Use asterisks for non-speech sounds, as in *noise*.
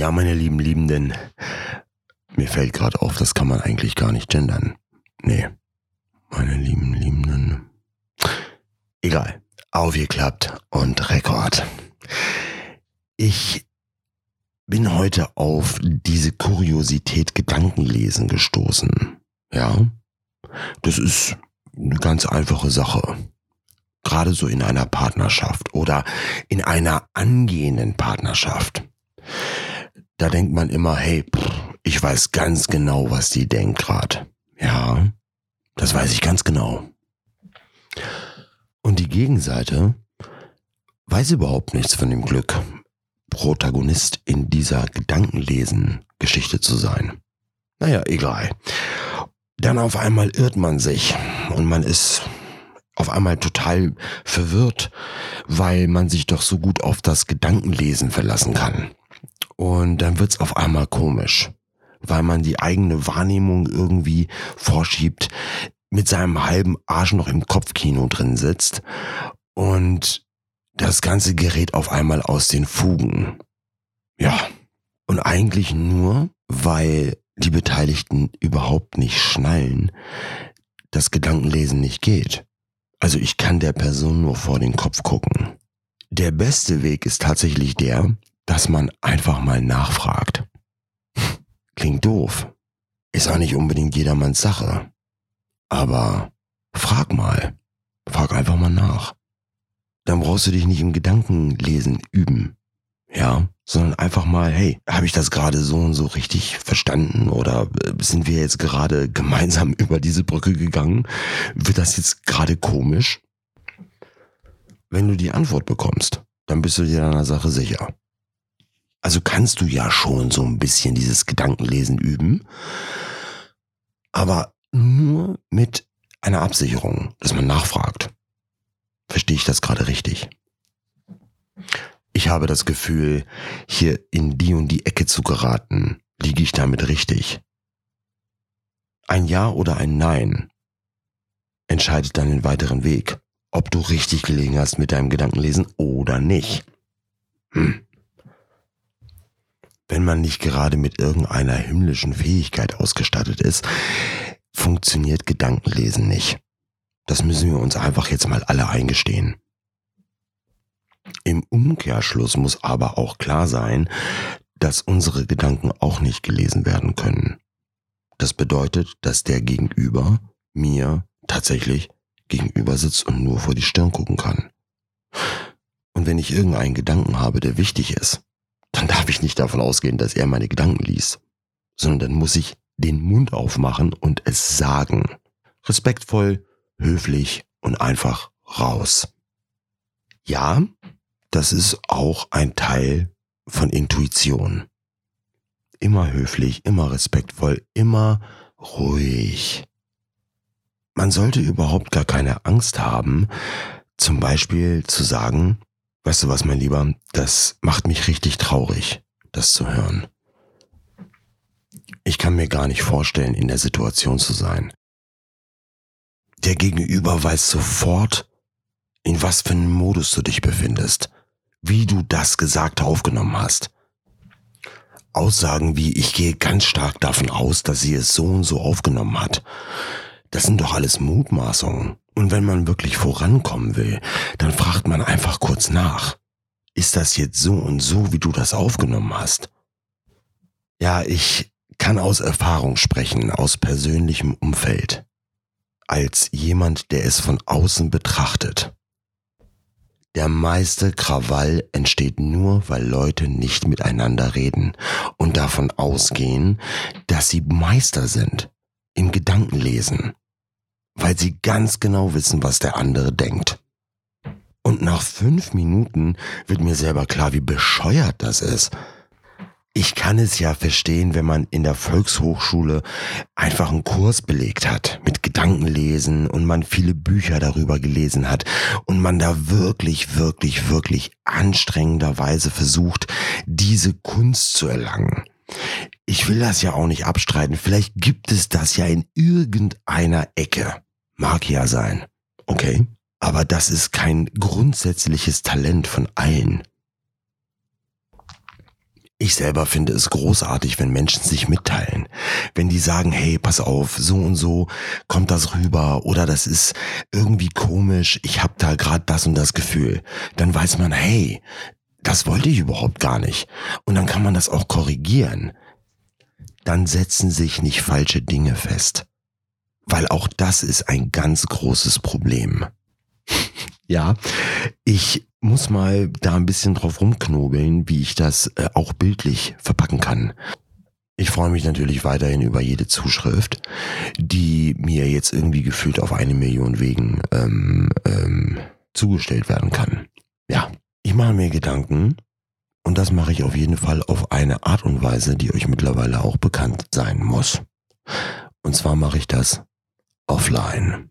Ja, meine lieben Liebenden, mir fällt gerade auf, das kann man eigentlich gar nicht gendern. Nee, meine lieben Liebenden. Egal, aufgeklappt und Rekord. Ich bin heute auf diese Kuriosität Gedankenlesen gestoßen. Ja, das ist eine ganz einfache Sache. Gerade so in einer Partnerschaft oder in einer angehenden Partnerschaft. Da denkt man immer, hey, ich weiß ganz genau, was die denkt gerade. Ja, das weiß ich ganz genau. Und die Gegenseite weiß überhaupt nichts von dem Glück, Protagonist in dieser Gedankenlesen-Geschichte zu sein. Naja, egal. Dann auf einmal irrt man sich und man ist auf einmal total verwirrt, weil man sich doch so gut auf das Gedankenlesen verlassen kann. Und dann wird's auf einmal komisch, weil man die eigene Wahrnehmung irgendwie vorschiebt, mit seinem halben Arsch noch im Kopfkino drin sitzt und das ganze gerät auf einmal aus den Fugen. Ja. Und eigentlich nur, weil die Beteiligten überhaupt nicht schnallen, dass Gedankenlesen nicht geht. Also ich kann der Person nur vor den Kopf gucken. Der beste Weg ist tatsächlich der, dass man einfach mal nachfragt. Klingt doof. Ist auch nicht unbedingt jedermanns Sache. Aber frag mal. Frag einfach mal nach. Dann brauchst du dich nicht im Gedankenlesen üben. Ja, sondern einfach mal, hey, habe ich das gerade so und so richtig verstanden oder äh, sind wir jetzt gerade gemeinsam *laughs* über diese Brücke gegangen? Wird das jetzt gerade komisch? Wenn du die Antwort bekommst, dann bist du dir deiner Sache sicher. Also kannst du ja schon so ein bisschen dieses Gedankenlesen üben, aber nur mit einer Absicherung, dass man nachfragt. Verstehe ich das gerade richtig? ich habe das Gefühl, hier in die und die Ecke zu geraten. Liege ich damit richtig? Ein Ja oder ein Nein entscheidet dann den weiteren Weg, ob du richtig gelegen hast mit deinem Gedankenlesen oder nicht. Hm. Wenn man nicht gerade mit irgendeiner himmlischen Fähigkeit ausgestattet ist, funktioniert Gedankenlesen nicht. Das müssen wir uns einfach jetzt mal alle eingestehen. Im Umkehrschluss muss aber auch klar sein, dass unsere Gedanken auch nicht gelesen werden können. Das bedeutet, dass der Gegenüber mir tatsächlich gegenüber sitzt und nur vor die Stirn gucken kann. Und wenn ich irgendeinen Gedanken habe, der wichtig ist, dann darf ich nicht davon ausgehen, dass er meine Gedanken liest, sondern dann muss ich den Mund aufmachen und es sagen. Respektvoll, höflich und einfach raus. Ja, das ist auch ein Teil von Intuition. Immer höflich, immer respektvoll, immer ruhig. Man sollte überhaupt gar keine Angst haben, zum Beispiel zu sagen, weißt du was, mein Lieber, das macht mich richtig traurig, das zu hören. Ich kann mir gar nicht vorstellen, in der Situation zu sein. Der Gegenüber weiß sofort, in was für einem Modus du dich befindest wie du das Gesagte aufgenommen hast. Aussagen wie ich gehe ganz stark davon aus, dass sie es so und so aufgenommen hat. Das sind doch alles Mutmaßungen. Und wenn man wirklich vorankommen will, dann fragt man einfach kurz nach. Ist das jetzt so und so, wie du das aufgenommen hast? Ja, ich kann aus Erfahrung sprechen, aus persönlichem Umfeld. Als jemand, der es von außen betrachtet. Der meiste Krawall entsteht nur, weil Leute nicht miteinander reden und davon ausgehen, dass sie Meister sind im Gedankenlesen, weil sie ganz genau wissen, was der andere denkt. Und nach fünf Minuten wird mir selber klar, wie bescheuert das ist. Ich kann es ja verstehen, wenn man in der Volkshochschule einfach einen Kurs belegt hat mit Gedankenlesen und man viele Bücher darüber gelesen hat und man da wirklich, wirklich, wirklich anstrengenderweise versucht, diese Kunst zu erlangen. Ich will das ja auch nicht abstreiten. Vielleicht gibt es das ja in irgendeiner Ecke. Mag ja sein. Okay. Aber das ist kein grundsätzliches Talent von allen. Ich selber finde es großartig, wenn Menschen sich mitteilen. Wenn die sagen, hey, pass auf, so und so kommt das rüber oder das ist irgendwie komisch, ich habe da gerade das und das Gefühl. Dann weiß man, hey, das wollte ich überhaupt gar nicht. Und dann kann man das auch korrigieren. Dann setzen sich nicht falsche Dinge fest. Weil auch das ist ein ganz großes Problem. *laughs* ja, ich muss mal da ein bisschen drauf rumknobeln, wie ich das äh, auch bildlich verpacken kann. Ich freue mich natürlich weiterhin über jede Zuschrift, die mir jetzt irgendwie gefühlt auf eine Million Wegen ähm, ähm, zugestellt werden kann. Ja, ich mache mir Gedanken und das mache ich auf jeden Fall auf eine Art und Weise, die euch mittlerweile auch bekannt sein muss. Und zwar mache ich das offline.